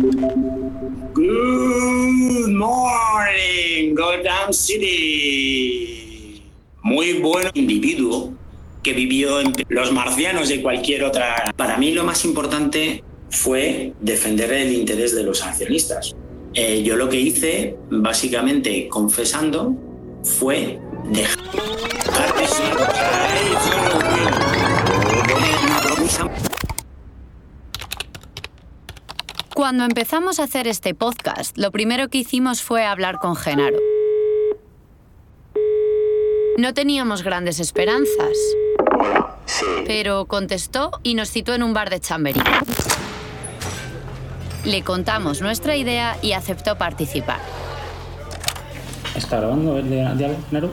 Good morning, Gotham City. Muy buen individuo que vivió en los marcianos y cualquier otra. Para mí lo más importante fue defender el interés de los accionistas. Eh, yo lo que hice, básicamente confesando, fue dejar Cuando empezamos a hacer este podcast, lo primero que hicimos fue hablar con Genaro. No teníamos grandes esperanzas. Pero contestó y nos citó en un bar de Chamberí. Le contamos nuestra idea y aceptó participar. ¿Está grabando el Genaro?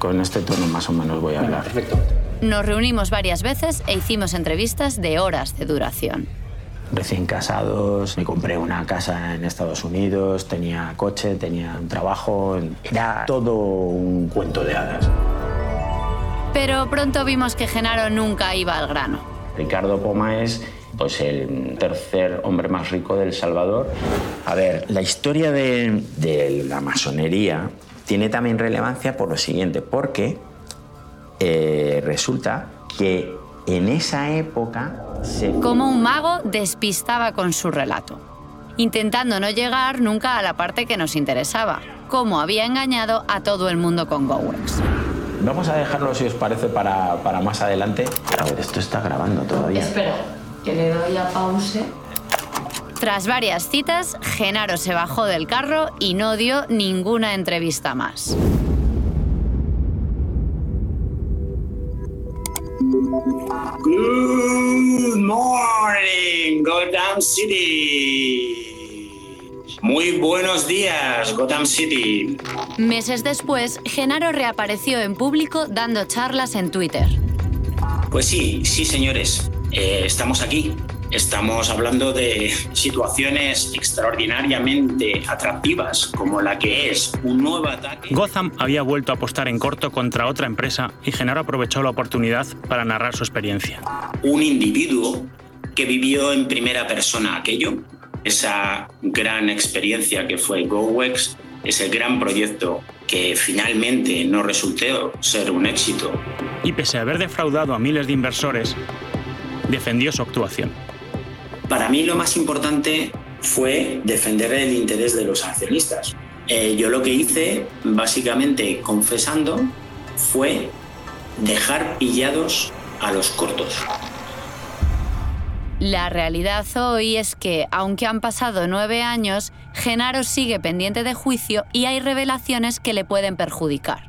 Con este tono más o menos voy a hablar. Perfecto. Nos reunimos varias veces e hicimos entrevistas de horas de duración. Recién casados, me compré una casa en Estados Unidos, tenía coche, tenía un trabajo, era todo un cuento de hadas. Pero pronto vimos que Genaro nunca iba al grano. Ricardo Poma es pues, el tercer hombre más rico del Salvador. A ver, la historia de, de la masonería tiene también relevancia por lo siguiente, porque eh, resulta que en esa época se... Como un mago despistaba con su relato, intentando no llegar nunca a la parte que nos interesaba, cómo había engañado a todo el mundo con GoWex. Vamos a dejarlo, si os parece, para, para más adelante. A ver, esto está grabando todavía. Espera, que le doy a pause. Tras varias citas, Genaro se bajó del carro y no dio ninguna entrevista más. Gotham City. Muy buenos días, Gotham City. Meses después, Genaro reapareció en público dando charlas en Twitter. Pues sí, sí, señores. Eh, estamos aquí. Estamos hablando de situaciones extraordinariamente atractivas, como la que es un nuevo ataque. Gotham había vuelto a apostar en corto contra otra empresa y Genaro aprovechó la oportunidad para narrar su experiencia. Un individuo que vivió en primera persona aquello, esa gran experiencia que fue GoWex, ese gran proyecto que finalmente no resultó ser un éxito. Y pese a haber defraudado a miles de inversores, defendió su actuación. Para mí lo más importante fue defender el interés de los accionistas. Eh, yo lo que hice, básicamente confesando, fue dejar pillados a los cortos. La realidad hoy es que, aunque han pasado nueve años, Genaro sigue pendiente de juicio y hay revelaciones que le pueden perjudicar.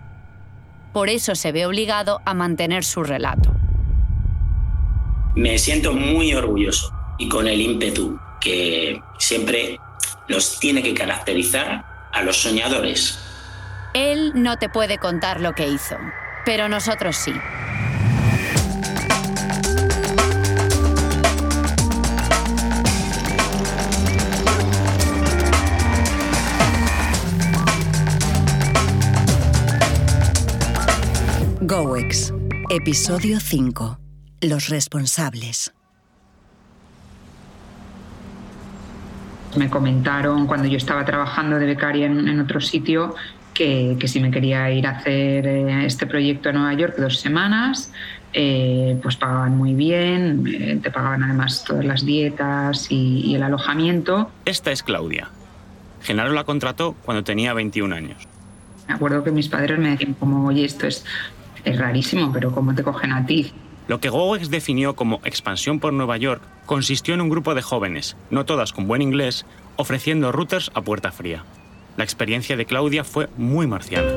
Por eso se ve obligado a mantener su relato. Me siento muy orgulloso y con el ímpetu que siempre nos tiene que caracterizar a los soñadores. Él no te puede contar lo que hizo, pero nosotros sí. GoEx, episodio 5. Los responsables. Me comentaron cuando yo estaba trabajando de becaria en, otro sitio que, si me quería ir a hacer eh, este proyecto a Nueva York dos semanas, eh, pues pagaban muy bien, eh, te pagaban además todas las dietas y, y el alojamiento. Esta es Claudia. Genaro la contrató cuando tenía 21 años. Me acuerdo que mis padres me decían como, oye, esto es, es rarísimo, pero ¿cómo te cogen a ti? Lo que GoEx definió como expansión por Nueva York consistió en un grupo de jóvenes, no todas con buen inglés, ofreciendo routers a puerta fría. La experiencia de Claudia fue muy marciana.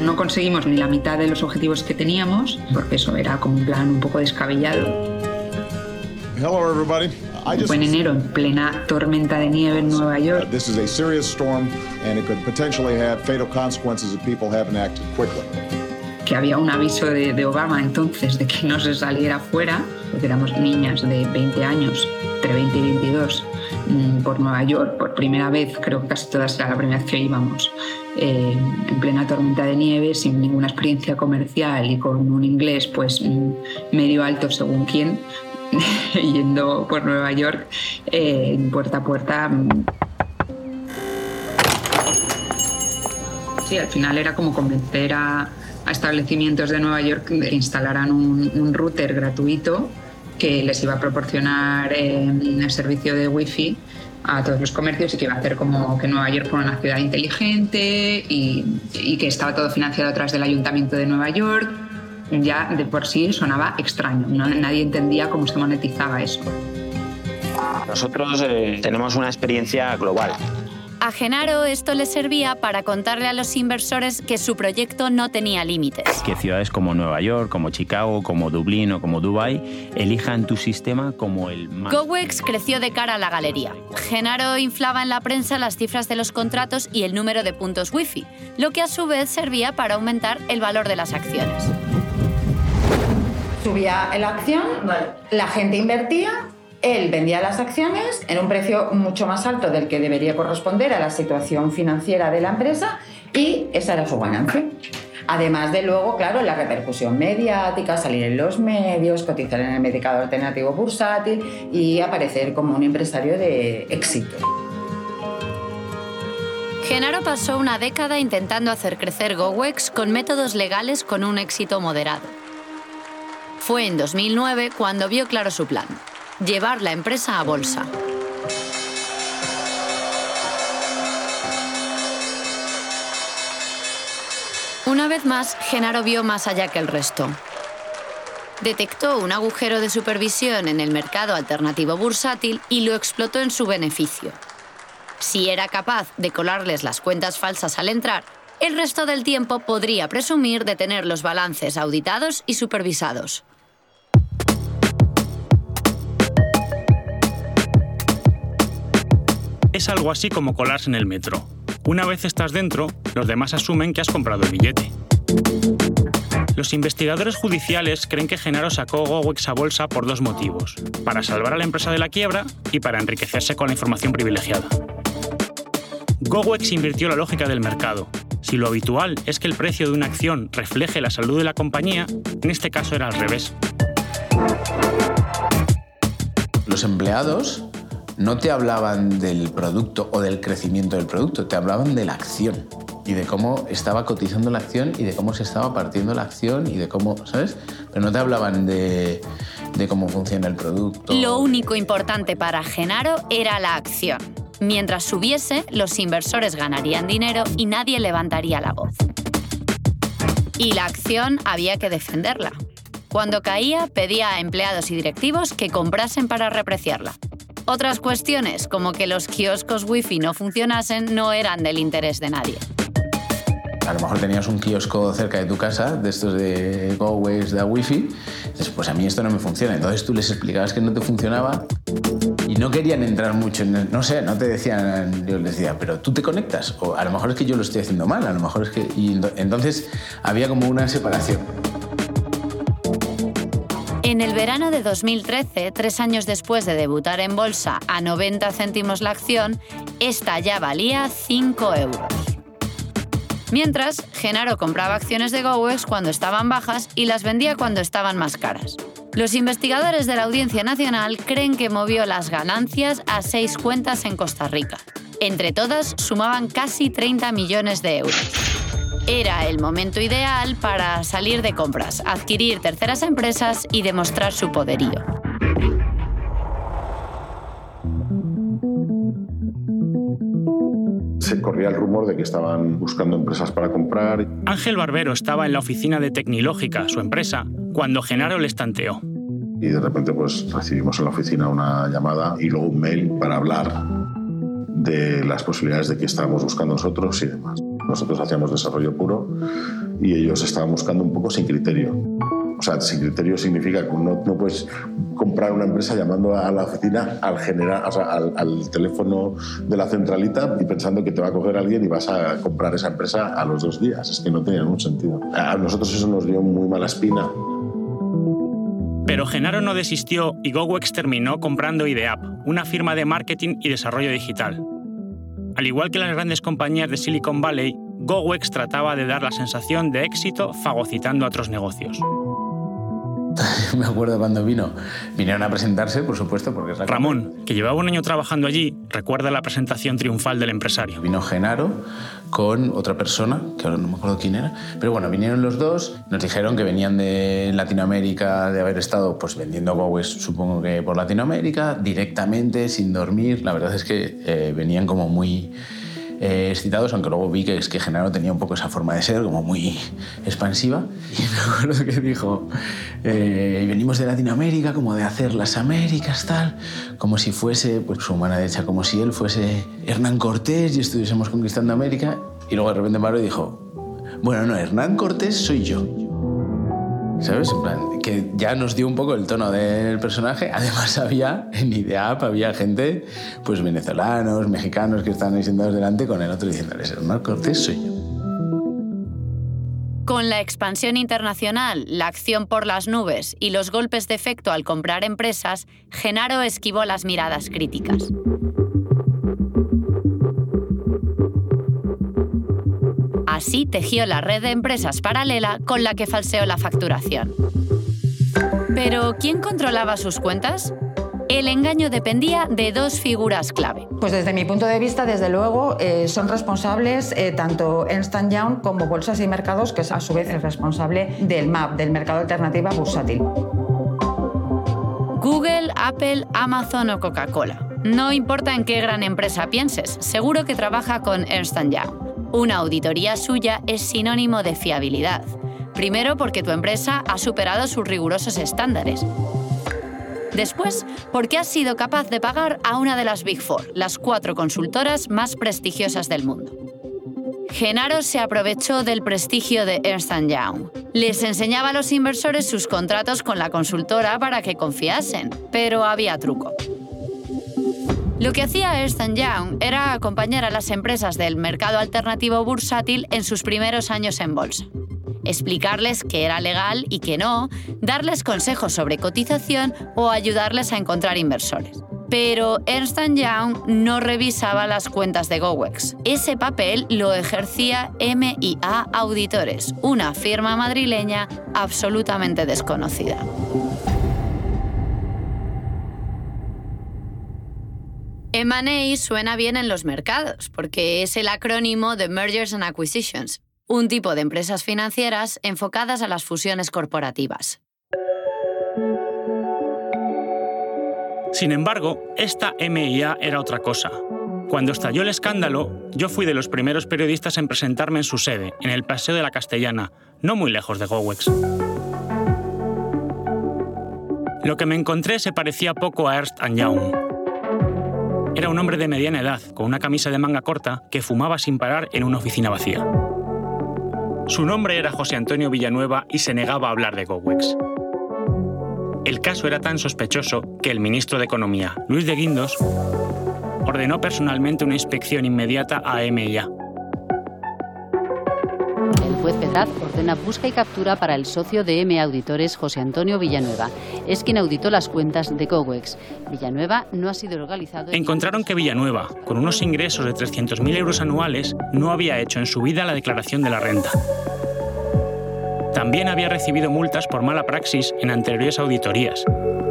No conseguimos ni la mitad de los objetivos que teníamos, porque eso era como un plan un poco descabellado. Hello everybody. I just Fue en enero, en plena tormenta de nieve en Nueva York. This is a serious storm and it could potentially have fatal consequences if people haven't acted quickly. que había un aviso de, de, Obama entonces de que no se saliera fuera, porque éramos niñas de 20 años, entre 20 y 22, mmm, por Nueva York, por primera vez, creo que casi todas era la primera vez que íbamos, eh, en plena tormenta de nieve, sin ninguna experiencia comercial y con un inglés pues mmm, medio alto según quién, yendo por Nueva York eh, puerta a puerta. Sí, al final era como convencer a, establecimientos de Nueva York de que instalaran un, router gratuito que les iba a proporcionar eh, el servicio de Wi-Fi a todos los comercios y que iba a hacer como que Nueva York fuera una ciudad inteligente y, que estaba todo financiado a del Ayuntamiento de Nueva York ya de por sí sonaba extraño, nadie entendía cómo se monetizaba eso. Nosotros eh, tenemos una experiencia global. A Genaro esto le servía para contarle a los inversores que su proyecto no tenía límites. Que ciudades como Nueva York, como Chicago, como Dublín o como Dubai elijan tu sistema como el más... GoWex creció de cara a la galería. Genaro inflaba en la prensa las cifras de los contratos y el número de puntos Wi-Fi, lo que a su vez servía para aumentar el valor de las acciones subía la acción, la gente invertía, él vendía las acciones en un precio mucho más alto del que debería corresponder a la situación financiera de la empresa y esa era su ganancia. Además de luego, claro, la repercusión mediática, salir en los medios, cotizar en el mercado alternativo bursátil y aparecer como un empresario de éxito. Genaro pasó una década intentando hacer crecer GoWex con métodos legales con un éxito moderado. Fue en 2009 cuando vio claro su plan, llevar la empresa a bolsa. Una vez más, Genaro vio más allá que el resto. Detectó un agujero de supervisión en el mercado alternativo bursátil y lo explotó en su beneficio. Si era capaz de colarles las cuentas falsas al entrar, el resto del tiempo podría presumir de tener los balances auditados y supervisados. Es algo así como colarse en el metro. Una vez estás dentro, los demás asumen que has comprado el billete. Los investigadores judiciales creen que Genaro sacó GoWex a bolsa por dos motivos, para salvar a la empresa de la quiebra y para enriquecerse con la información privilegiada. GoWex invirtió la lógica del mercado. Si lo habitual es que el precio de una acción refleje la salud de la compañía, en este caso era al revés. Los empleados no te hablaban del producto o del crecimiento del producto, te hablaban de la acción y de cómo estaba cotizando la acción y de cómo se estaba partiendo la acción y de cómo, ¿sabes? Pero no te hablaban de, cómo funciona el producto. Lo único importante para Genaro era la acción. Mientras subiese, los inversores ganarían dinero y nadie levantaría la voz. Y la acción había que defenderla. Cuando caía, pedía a empleados y directivos que comprasen para repreciarla. Otras cuestiones, como que los kioscos wifi no funcionasen, no eran del interés de nadie. A lo mejor tenías un kiosco cerca de tu casa, de estos de GoWays de wifi, dices, pues a mí esto no me funciona. Entonces tú les explicabas que no te funcionaba y no querían entrar mucho en, no sé, no te decían, yo les decía, pero tú te conectas, o a lo mejor es que yo lo estoy haciendo mal, a lo mejor es que... Y entonces había como una separación. En el verano de 2013, tres años después de debutar en bolsa a 90 céntimos la acción, esta ya valía 5 euros. Mientras, Genaro compraba acciones de GoWex cuando estaban bajas y las vendía cuando estaban más caras. Los investigadores de la Audiencia Nacional creen que movió las ganancias a seis cuentas en Costa Rica. Entre todas, sumaban casi 30 millones de euros. Era el momento ideal para salir de compras, adquirir terceras empresas y demostrar su poderío. Se corría el rumor de que estaban buscando empresas para comprar. Ángel Barbero estaba en la oficina de Tecnilógica, su empresa, cuando Genaro le estanteó. Y de repente pues recibimos en la oficina una llamada y luego un mail para hablar de las posibilidades de que estábamos buscando nosotros y demás. Nosotros hacíamos desarrollo puro y ellos estaban buscando un poco sin criterio. O sea, sin criterio significa que no, no puedes comprar una empresa llamando a la oficina al, general, o sea, al, teléfono de la centralita y pensando que te va a coger alguien y vas a comprar esa empresa a los dos días. Es que no tenía ningún sentido. A nosotros eso nos dio muy mala espina. Pero Genaro no desistió y GoWex terminó comprando Ideap, una firma de marketing y desarrollo digital. Al igual que las grandes compañías de Silicon Valley, GoWex trataba de dar la sensación de éxito fagocitando a otros negocios. Me acuerdo cuando vino, vinieron a presentarse, por supuesto, porque es la Ramón, que llevaba un año trabajando allí, recuerda la presentación triunfal del empresario. Vino Genaro con otra persona, que ahora no me acuerdo quién era, pero bueno, vinieron los dos, nos dijeron que venían de Latinoamérica, de haber estado pues vendiendo Gowes, supongo que por Latinoamérica, directamente, sin dormir. La verdad es que eh, venían como muy eh, excitados, aunque luego vi que es que Genaro tenía un poco esa forma de ser, como muy expansiva. Y me acuerdo que dijo, eh, venimos de Latinoamérica, como de hacer las Américas, tal, como si fuese, pues su mano derecha, como si él fuese Hernán Cortés y estuviésemos conquistando América. Y luego de repente paró y dijo, bueno, no, Hernán Cortés soy yo. ¿Sabes? En plan, que ya nos dio un poco el tono del personaje. Además había, en IDEAP, había gente, pues venezolanos, mexicanos que estaban ahí sentados delante con el otro diciéndoles, Hernán Cortés soy yo. Con la expansión internacional, la acción por las nubes y los golpes de efecto al comprar empresas, Genaro esquivó las miradas críticas. Así tejió la red de empresas paralela con la que falseó la facturación. Pero, ¿quién controlaba sus cuentas? El engaño dependía de dos figuras clave. Pues desde mi punto de vista, desde luego, eh, son responsables eh, tanto Ernst Young como Bolsas y Mercados, que es a su vez el responsable del MAP, del mercado alternativa bursátil. Google, Apple, Amazon o Coca-Cola. No importa en qué gran empresa pienses, seguro que trabaja con Ernst Young. Una auditoría suya es sinónimo de fiabilidad. Primero porque tu empresa ha superado sus rigurosos estándares. Después, porque has sido capaz de pagar a una de las Big Four, las cuatro consultoras más prestigiosas del mundo. Genaro se aprovechó del prestigio de Ernst Young. Les enseñaba a los inversores sus contratos con la consultora para que confiasen, pero había truco. Lo que hacía Ernst Young era acompañar a las empresas del mercado alternativo bursátil en sus primeros años en bolsa. Explicarles qué era legal y qué no, darles consejos sobre cotización o ayudarles a encontrar inversores. Pero Ernst Young no revisaba las cuentas de GoWex. Ese papel lo ejercía MIA Auditores, una firma madrileña absolutamente desconocida. M&A suena bien en los mercados porque es el acrónimo de Mergers and Acquisitions, un tipo de empresas financieras enfocadas a las fusiones corporativas. Sin embargo, esta MIA era otra cosa. Cuando estalló el escándalo, yo fui de los primeros periodistas en presentarme en su sede, en el Paseo de la Castellana, no muy lejos de Gowex. Lo que me encontré se parecía poco a Ernst Young. Era un hombre de mediana edad, con una camisa de manga corta, que fumaba sin parar en una oficina vacía. Su nombre era José Antonio Villanueva y se negaba a hablar de Gowex. El caso era tan sospechoso que el ministro de Economía, Luis de Guindos, ordenó personalmente una inspección inmediata a MIA, ordena busca y captura para el socio de M Auditores, José Antonio Villanueva. Es quien auditó las cuentas de Cowex. Villanueva no ha sido localizado. Encontraron que Villanueva, con unos ingresos de 300.000 euros anuales, no había hecho en su vida la declaración de la renta. También había recibido multas por mala praxis en anteriores auditorías.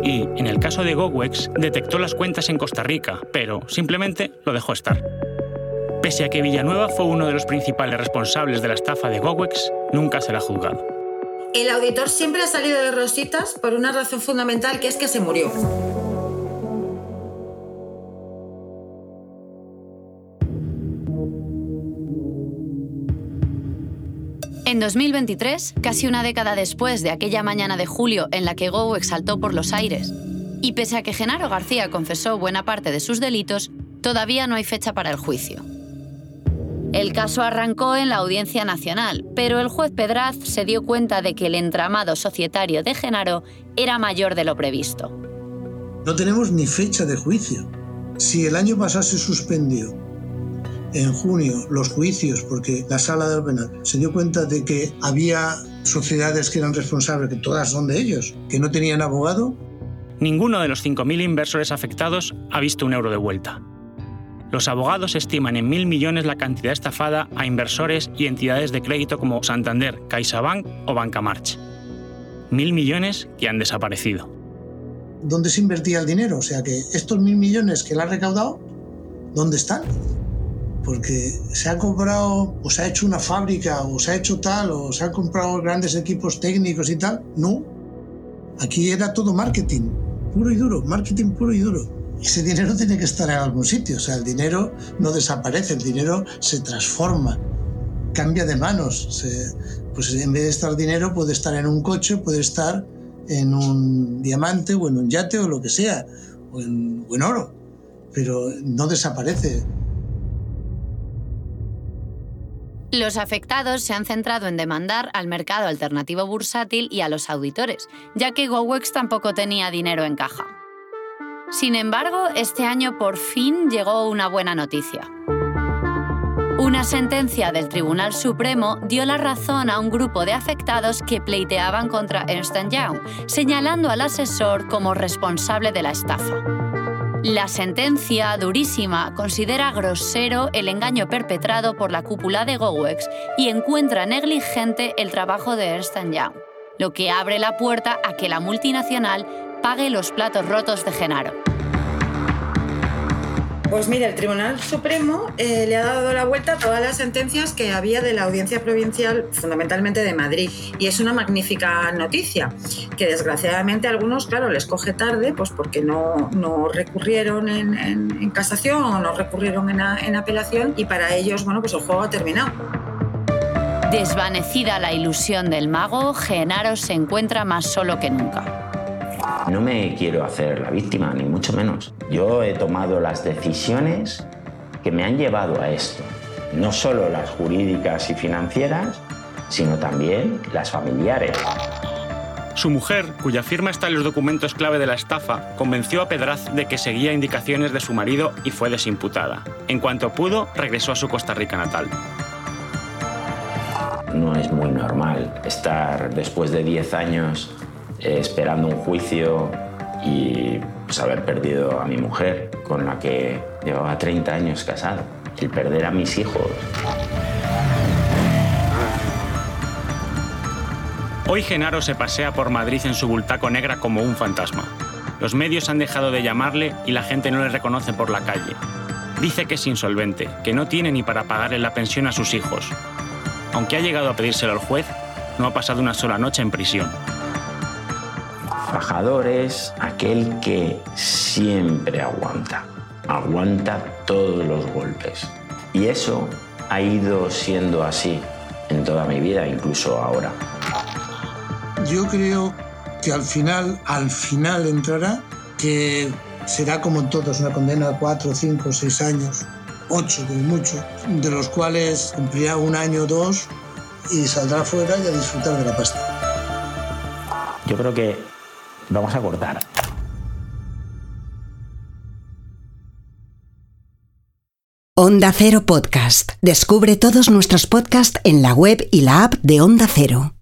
Y, en el caso de Gowex, detectó las cuentas en Costa Rica, pero simplemente lo dejó estar. Pese a que Villanueva fue uno de los principales responsables de la estafa de Gowex, nunca se ha juzgado. El auditor siempre ha salido de rositas por una razón fundamental, que es que se murió. En 2023, casi una década después de aquella mañana de julio en la que Gowex saltó por los aires, y pese a que Genaro García confesó buena parte de sus delitos, todavía no hay fecha para el juicio. El caso arrancó en la Audiencia Nacional, pero el juez Pedraz se dio cuenta de que el entramado societario de Genaro era mayor de lo previsto. No tenemos ni fecha de juicio. Si el año pasado se suspendió en junio los juicios porque la sala del penal se dio cuenta de que había sociedades que eran responsables, que todas son de ellos, que no tenían abogado. Ninguno de los 5.000 inversores afectados ha visto un euro de vuelta. Los abogados estiman en mil millones la cantidad estafada a inversores y entidades de crédito como Santander, CaixaBank o Banca March. Mil millones que han desaparecido. ¿Dónde se invertía el dinero? O sea que estos mil millones que él ha recaudado, ¿dónde están? Porque se ha comprado o se ha hecho una fábrica o se ha hecho tal o se han comprado grandes equipos técnicos y tal. No. Aquí era todo marketing, puro y duro, marketing puro y duro. Ese dinero tiene que estar en algún sitio. O sea, el dinero no desaparece, el dinero se transforma, cambia de manos. pues en vez de estar dinero, puede estar en un coche, puede estar en un diamante o en un yate o lo que sea, o en, o en oro. Pero no desaparece. Los afectados se han centrado en demandar al mercado alternativo bursátil y a los auditores, ya que GoWex tampoco tenía dinero en caja. Sin embargo, este año por fin llegó una buena noticia. Una sentencia del Tribunal Supremo dio la razón a un grupo de afectados que pleiteaban contra Ernst Young, señalando al asesor como responsable de la estafa. La sentencia, durísima, considera grosero el engaño perpetrado por la cúpula de GoWex y encuentra negligente el trabajo de Ernst Young, lo que abre la puerta a que la multinacional pague los platos rotos de Genaro. Pues mire, el Tribunal Supremo eh, le ha dado la vuelta a todas las sentencias que había de la Audiencia Provincial, fundamentalmente de Madrid. Y es una magnífica noticia, que desgraciadamente a algunos, claro, les coge tarde, pues porque no, no recurrieron en, casación o no recurrieron en, en apelación y para ellos, bueno, pues el juego ha terminado. Desvanecida la ilusión del mago, Genaro se encuentra más solo que nunca. No me quiero hacer la víctima, ni mucho menos. Yo he tomado las decisiones que me han llevado a esto. No solo las jurídicas y financieras, sino también las familiares. Su mujer, cuya firma está en los documentos clave de la estafa, convenció a Pedraz de que seguía indicaciones de su marido y fue desimputada. En cuanto pudo, regresó a su Costa Rica natal. No es muy normal estar después de 10 años eh, esperando un juicio y pues, haber perdido a mi mujer, con la que llevaba 30 años casado, y perder a mis hijos. Hoy Genaro se pasea por Madrid en su bultaco negra como un fantasma. Los medios han dejado de llamarle y la gente no le reconoce por la calle. Dice que es insolvente, que no tiene ni para pagarle la pensión a sus hijos. Aunque ha llegado a pedírselo al juez, no ha pasado una sola noche en prisión es aquel que siempre aguanta, aguanta todos los golpes. Y eso ha ido siendo así en toda mi vida, incluso ahora. Yo creo que al final, al final entrará, que será como todos, una condena de cuatro, cinco, seis años, ocho como mucho, de los cuales cumplirá un año o dos y saldrá fuera y a disfrutar de la pasta. Yo creo que Vamos a cortar. Onda Cero Podcast. Descubre todos nuestros podcasts en la web y la app de Onda Cero.